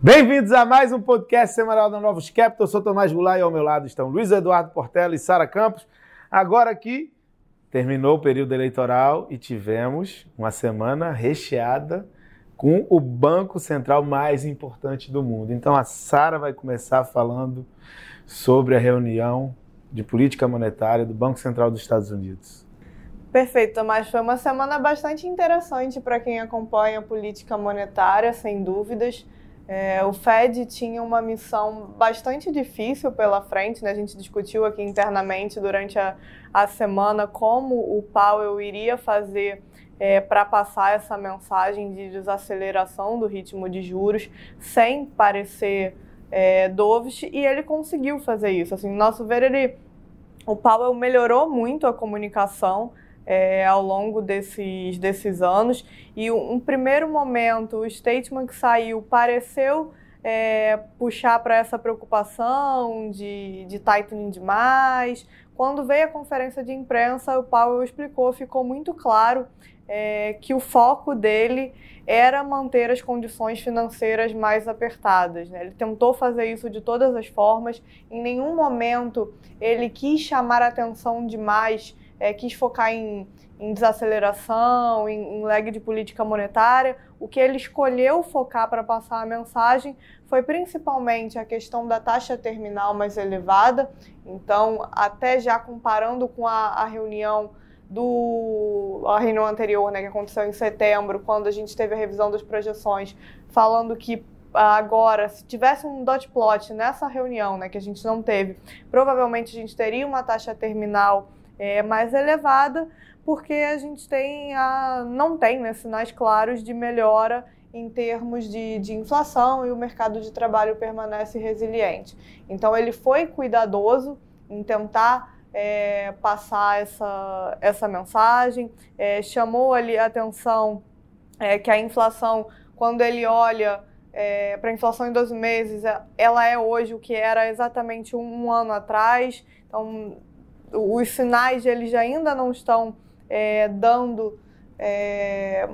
Bem-vindos a mais um podcast semanal da Novos Capital. Eu sou Tomás Goulart e ao meu lado estão Luiz Eduardo Portela e Sara Campos. Agora aqui terminou o período eleitoral e tivemos uma semana recheada com o banco central mais importante do mundo. Então a Sara vai começar falando sobre a reunião de política monetária do Banco Central dos Estados Unidos. Perfeito, Tomás. Foi uma semana bastante interessante para quem acompanha a política monetária, sem dúvidas. É, o Fed tinha uma missão bastante difícil pela frente, né? a gente discutiu aqui internamente durante a, a semana como o Powell iria fazer é, para passar essa mensagem de desaceleração do ritmo de juros sem parecer é, dovish, e ele conseguiu fazer isso. Assim, nosso ver, ele, o Powell melhorou muito a comunicação é, ao longo desses, desses anos. E um, primeiro momento, o statement que saiu pareceu é, puxar para essa preocupação de, de tightening demais. Quando veio a conferência de imprensa, o Powell explicou, ficou muito claro é, que o foco dele era manter as condições financeiras mais apertadas. Né? Ele tentou fazer isso de todas as formas, em nenhum momento ele quis chamar atenção demais é, quis focar em, em desaceleração, em, em lag de política monetária. O que ele escolheu focar para passar a mensagem foi principalmente a questão da taxa terminal mais elevada. Então, até já comparando com a, a reunião do a reunião anterior, né, que aconteceu em setembro, quando a gente teve a revisão das projeções, falando que agora, se tivesse um dot plot nessa reunião, né, que a gente não teve, provavelmente a gente teria uma taxa terminal é, mais elevada, porque a gente tem a, não tem né, sinais claros de melhora em termos de, de inflação e o mercado de trabalho permanece resiliente. Então, ele foi cuidadoso em tentar é, passar essa, essa mensagem, é, chamou ali a atenção é, que a inflação, quando ele olha é, para a inflação em 12 meses, é, ela é hoje o que era exatamente um, um ano atrás. Então, os sinais eles ainda não estão é, dando, é,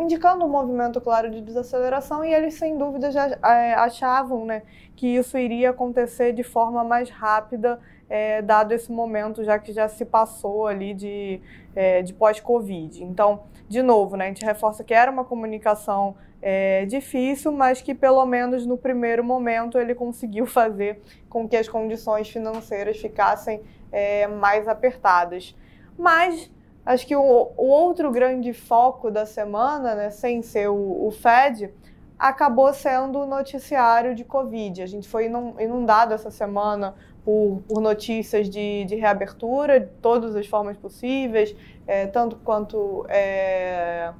indicando um movimento claro de desaceleração e eles sem dúvida já é, achavam né, que isso iria acontecer de forma mais rápida, é, dado esse momento, já que já se passou ali de, é, de pós-Covid. Então, de novo, né, a gente reforça que era uma comunicação é, difícil, mas que pelo menos no primeiro momento ele conseguiu fazer com que as condições financeiras ficassem é, mais apertadas. Mas acho que o, o, outro grande foco da semana, né, sem ser o, o Fed, acabou sendo o noticiário de Covid. A gente foi inundado essa semana por, por notícias de, de, reabertura de todas as formas possíveis, é, tanto quanto é,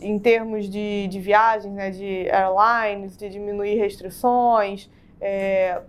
em termos de, de viagens, né, de airlines, de diminuir restrições, é,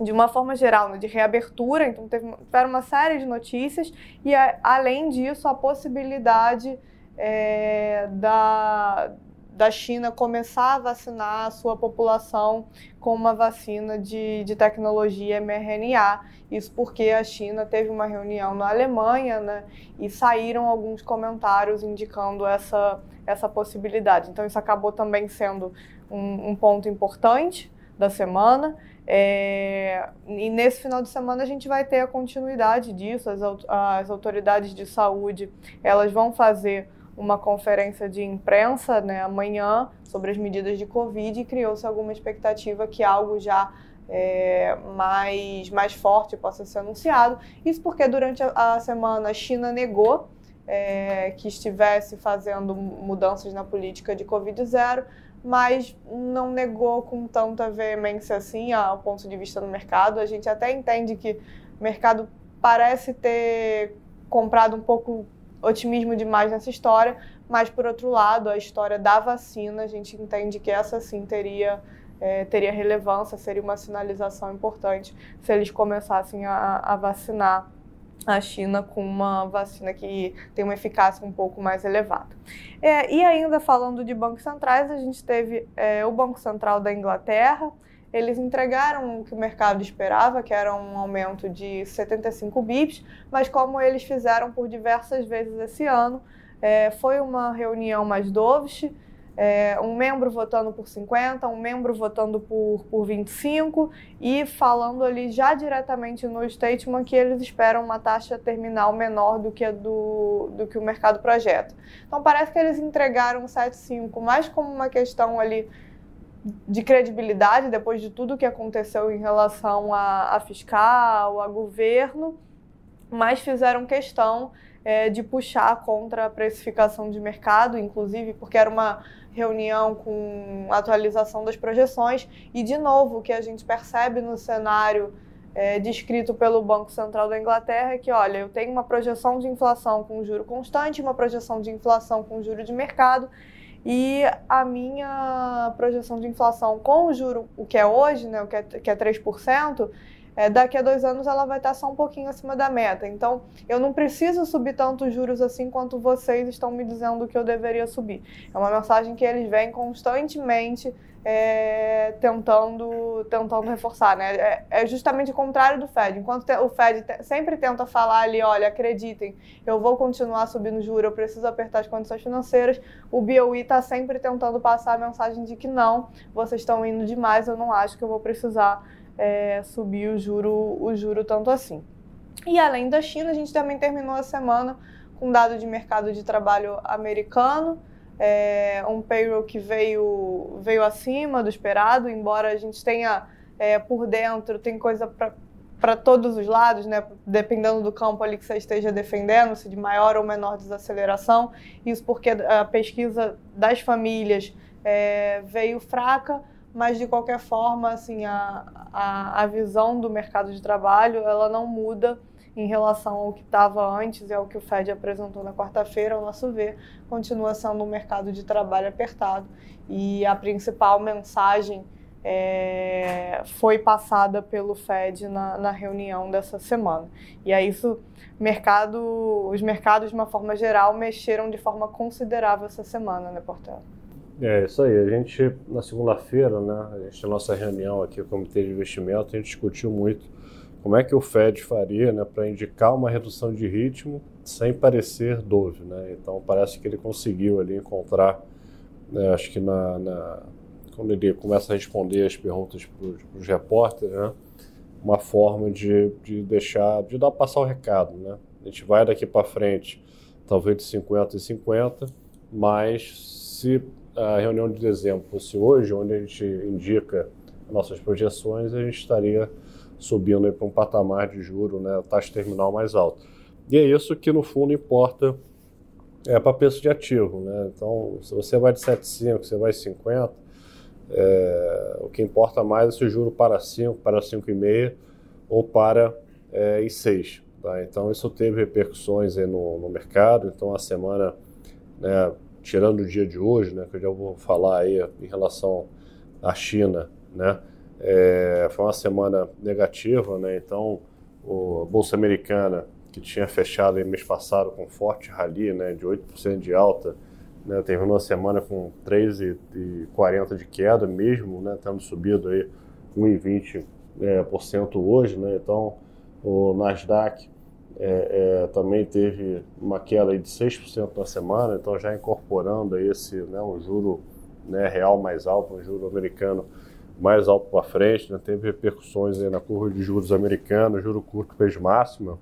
de uma forma geral, né, de reabertura. Então, teve, tiveram uma série de notícias e, a, além disso, a possibilidade é, da, da China começar a vacinar a sua população com uma vacina de, de tecnologia mRNA. Isso porque a China teve uma reunião na Alemanha né, e saíram alguns comentários indicando essa, essa possibilidade. Então, isso acabou também sendo um, um ponto importante da semana. É, e nesse final de semana a gente vai ter a continuidade disso. As, as autoridades de saúde elas vão fazer uma conferência de imprensa né, amanhã sobre as medidas de Covid e criou-se alguma expectativa que algo já é, mais, mais forte possa ser anunciado. Isso porque durante a, a semana a China negou é, que estivesse fazendo mudanças na política de Covid-0 mas não negou com tanta veemência assim ao ponto de vista do mercado. A gente até entende que o mercado parece ter comprado um pouco otimismo demais nessa história, mas por outro lado, a história da vacina, a gente entende que essa sim teria é, teria relevância, seria uma sinalização importante se eles começassem a, a vacinar a China com uma vacina que tem uma eficácia um pouco mais elevada. É, e ainda falando de bancos centrais, a gente teve é, o Banco Central da Inglaterra, eles entregaram o que o mercado esperava, que era um aumento de 75 bips, mas como eles fizeram por diversas vezes esse ano, é, foi uma reunião mais dovish, é, um membro votando por 50, um membro votando por, por 25 e falando ali já diretamente no statement que eles esperam uma taxa terminal menor do que, do, do que o mercado projeta. Então parece que eles entregaram o 7,5 mais como uma questão ali de credibilidade depois de tudo que aconteceu em relação a, a fiscal, a governo, mas fizeram questão é, de puxar contra a precificação de mercado, inclusive porque era uma reunião com atualização das projeções. E, de novo, o que a gente percebe no cenário é, descrito pelo Banco Central da Inglaterra é que, olha, eu tenho uma projeção de inflação com juro constante, uma projeção de inflação com juro de mercado, e a minha projeção de inflação com o juro, o que é hoje, né, o que é, que é 3%, é, daqui a dois anos ela vai estar só um pouquinho acima da meta. Então, eu não preciso subir tantos juros assim quanto vocês estão me dizendo que eu deveria subir. É uma mensagem que eles vêm constantemente é, tentando, tentando reforçar. Né? É, é, justamente o contrário do Fed. Enquanto o Fed te, sempre tenta falar ali, olha, acreditem, eu vou continuar subindo juros, eu preciso apertar as condições financeiras, o BOE está sempre tentando passar a mensagem de que não, vocês estão indo demais, eu não acho que eu vou precisar é, subir o juro, o juro tanto assim. E além da China, a gente também terminou a semana com dado de mercado de trabalho americano, é, um payroll que veio, veio acima do esperado, embora a gente tenha é, por dentro, tem coisa para todos os lados, né? dependendo do campo ali que você esteja defendendo, se de maior ou menor desaceleração. Isso porque a pesquisa das famílias é, veio fraca, mas de qualquer forma, assim, a, a, a visão do mercado de trabalho ela não muda em relação ao que estava antes e ao que o Fed apresentou na quarta-feira, ao nosso ver, continua sendo um mercado de trabalho apertado e a principal mensagem é, foi passada pelo Fed na, na, reunião dessa semana. E aí isso, mercado, os mercados de uma forma geral mexeram de forma considerável essa semana, né, Portela? É isso aí. A gente, na segunda-feira, né, a gente, na nossa reunião aqui, o Comitê de Investimento, a gente discutiu muito como é que o Fed faria né, para indicar uma redução de ritmo sem parecer dove. Né? Então, parece que ele conseguiu ali encontrar, né, acho que na, na, quando ele começa a responder as perguntas para os repórteres, né, uma forma de, de deixar, de dar passar o recado. Né? A gente vai daqui para frente, talvez de 50 e 50, mas se a reunião de dezembro fosse hoje, onde a gente indica nossas projeções, a gente estaria subindo para um patamar de juro, né, taxa terminal mais alta. E é isso que no fundo importa é, para preço de ativo. Né? Então, se você vai de 7,5, você vai 50, é, o que importa mais é se o juro para 5, para 5,5 ou para é, e 6. Tá? Então, isso teve repercussões no, no mercado. Então, a semana né, tirando o dia de hoje, né, que eu já vou falar aí em relação à China, né, é, foi uma semana negativa, né, então o, a Bolsa Americana, que tinha fechado mês passado com forte rally, né, de 8% de alta, né, terminou a semana com 3,40% de queda, mesmo né, tendo subido aí 1,20% é, por cento hoje, né, então o Nasdaq é, é, também teve uma queda de 6% na semana, então já incorporando esse né, um juro né, real mais alto, um juro americano mais alto para frente, né, teve repercussões na curva de juros americano, juro curto fez máxima,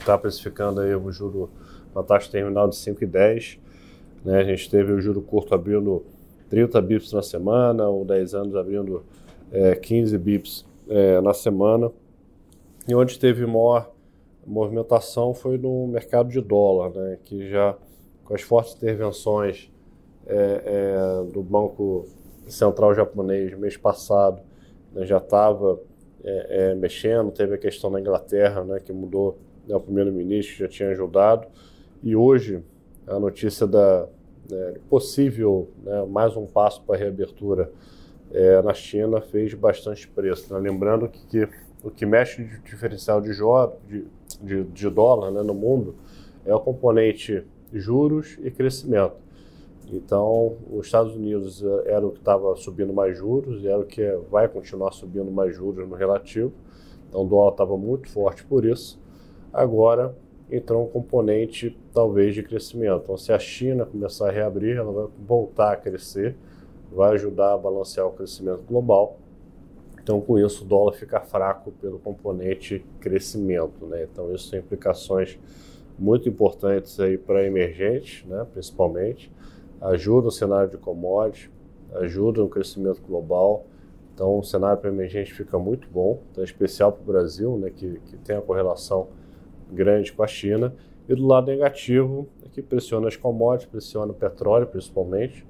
está precificando aí um juro, uma taxa terminal de 5,10, né, a gente teve o juro curto abrindo 30 bips na semana, ou 10 anos abrindo é, 15 bips é, na semana, e onde teve maior movimentação foi no mercado de dólar, né, que já com as fortes intervenções é, é, do Banco Central Japonês mês passado né, já estava é, é, mexendo, teve a questão na Inglaterra, né, que mudou né, o primeiro-ministro, já tinha ajudado, e hoje a notícia da né, possível né, mais um passo para a reabertura é, na China fez bastante preço. Né? Lembrando que, que, o que mexe de diferencial de, de, de, de dólar né, no mundo é o componente juros e crescimento. Então, os Estados Unidos eh, era o que estava subindo mais juros era o que vai continuar subindo mais juros no relativo. Então, o dólar estava muito forte por isso. Agora, entrou um componente talvez de crescimento. Então, se a China começar a reabrir, ela vai voltar a crescer, vai ajudar a balancear o crescimento global. Então, com isso, o dólar fica fraco pelo componente crescimento. Né? Então, isso tem implicações muito importantes para emergentes, né? principalmente. Ajuda o cenário de commodities, ajuda no crescimento global. Então, o cenário para emergente fica muito bom, então, especial para o Brasil, né? que, que tem a correlação grande com a China. E do lado negativo, é que pressiona as commodities, pressiona o petróleo principalmente.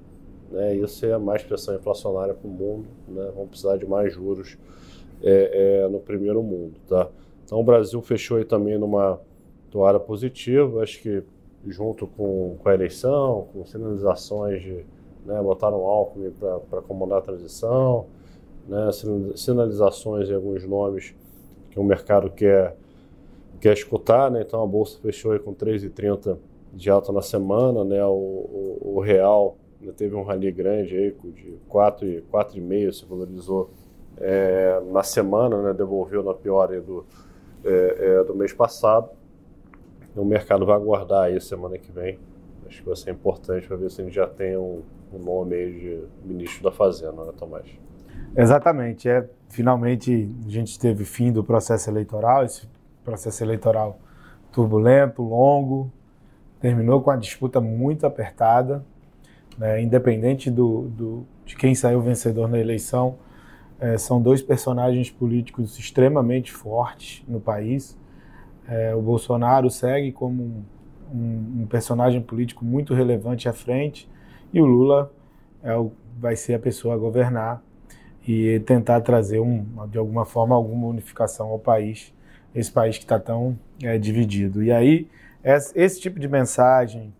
Né? Isso é mais pressão inflacionária para o mundo. Né? Vamos precisar de mais juros é, é, no primeiro mundo. Tá? Então o Brasil fechou aí também numa toada positiva, acho que junto com, com a eleição, com sinalizações de né, botaram Alckmin para comandar a transição, né, sinalizações em alguns nomes que o mercado quer quer escutar, né? Então a bolsa fechou aí com 3,30 de alta na semana, né? O, o, o real né, teve um rally grande aí de 4,5 se valorizou é, na semana, né? Devolveu na pior do, é, é, do mês passado. O mercado vai aguardar aí semana que vem. Acho que vai ser importante para ver se a gente já tem um, um nome aí de ministro da Fazenda, né, Tomás? Exatamente. É, finalmente a gente teve fim do processo eleitoral. Esse processo eleitoral turbulento, longo, terminou com a disputa muito apertada, né, independente do, do, de quem saiu vencedor na eleição, é, são dois personagens políticos extremamente fortes no país. É, o Bolsonaro segue como um, um, um, personagem político muito relevante à frente e o Lula é o, vai ser a pessoa a governar e tentar trazer um, de alguma forma alguma unificação ao país esse país que está tão é, dividido. E aí, esse tipo de mensagem,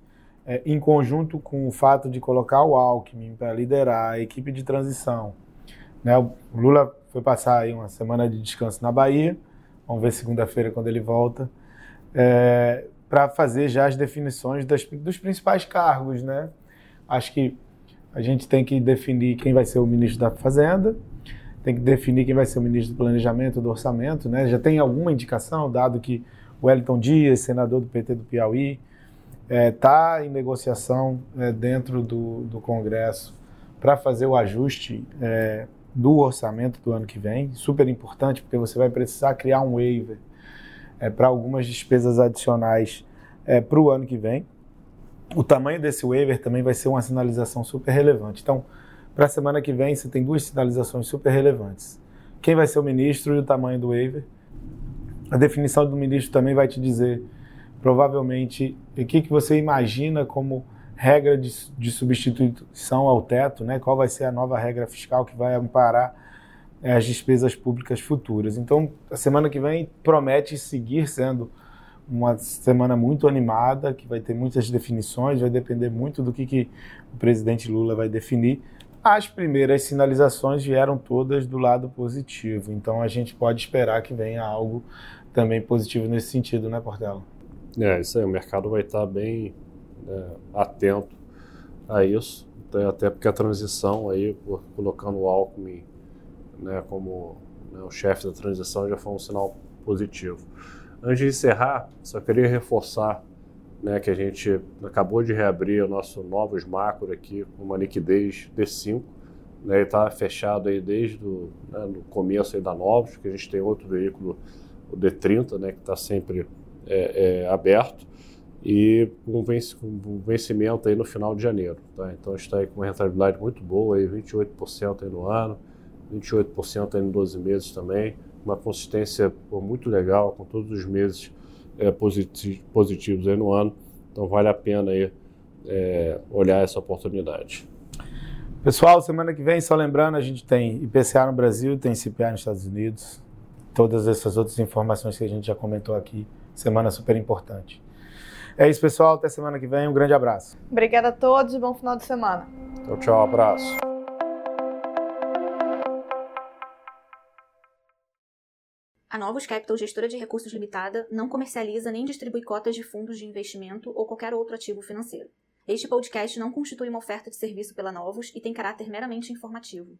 é, em conjunto com o fato de colocar o Alckmin para liderar a equipe de transição, né? o Lula foi passar aí uma semana de descanso na Bahia, vamos ver segunda-feira quando ele volta, é, para fazer já as definições das, dos principais cargos. Né? Acho que a gente tem que definir quem vai ser o ministro da Fazenda, tem que definir quem vai ser o ministro do Planejamento do Orçamento, né? Já tem alguma indicação, dado que o Wellington Dias, senador do PT do Piauí, está é, em negociação é, dentro do, do Congresso para fazer o ajuste é, do orçamento do ano que vem. Super importante, porque você vai precisar criar um waiver é, para algumas despesas adicionais é, para o ano que vem. O tamanho desse waiver também vai ser uma sinalização super relevante. Então, para a semana que vem, você tem duas sinalizações super relevantes. Quem vai ser o ministro e o tamanho do waiver. A definição do ministro também vai te dizer, provavelmente, o que, que você imagina como regra de, de substituição ao teto, né? qual vai ser a nova regra fiscal que vai amparar é, as despesas públicas futuras. Então, a semana que vem promete seguir sendo uma semana muito animada, que vai ter muitas definições, vai depender muito do que, que o presidente Lula vai definir. As primeiras sinalizações vieram todas do lado positivo, então a gente pode esperar que venha algo também positivo nesse sentido, né, Portela? É, isso aí, o mercado vai estar bem né, atento a isso, até porque a transição aí, por, colocando o Alckmin né, como né, o chefe da transição, já foi um sinal positivo. Antes de encerrar, só queria reforçar né, que a gente acabou de reabrir o nosso novos macro aqui com uma liquidez D5, né, está fechado aí desde o né, começo aí da Novos, que a gente tem outro veículo, o D30, né, que está sempre é, é, aberto, e com um vencimento aí no final de janeiro. Tá? Então está aí com uma rentabilidade muito boa, aí 28% aí no ano, 28% aí em 12 meses também, uma consistência pô, muito legal, com todos os meses é, positivos aí no ano. Então vale a pena aí, é, olhar essa oportunidade. Pessoal, semana que vem, só lembrando, a gente tem IPCA no Brasil, tem CPA nos Estados Unidos, todas essas outras informações que a gente já comentou aqui, semana super importante. É isso, pessoal, até semana que vem, um grande abraço. Obrigada a todos e bom final de semana. Tchau, tchau, abraço. A Novos Capital, gestora de recursos limitada, não comercializa nem distribui cotas de fundos de investimento ou qualquer outro ativo financeiro. Este podcast não constitui uma oferta de serviço pela Novos e tem caráter meramente informativo.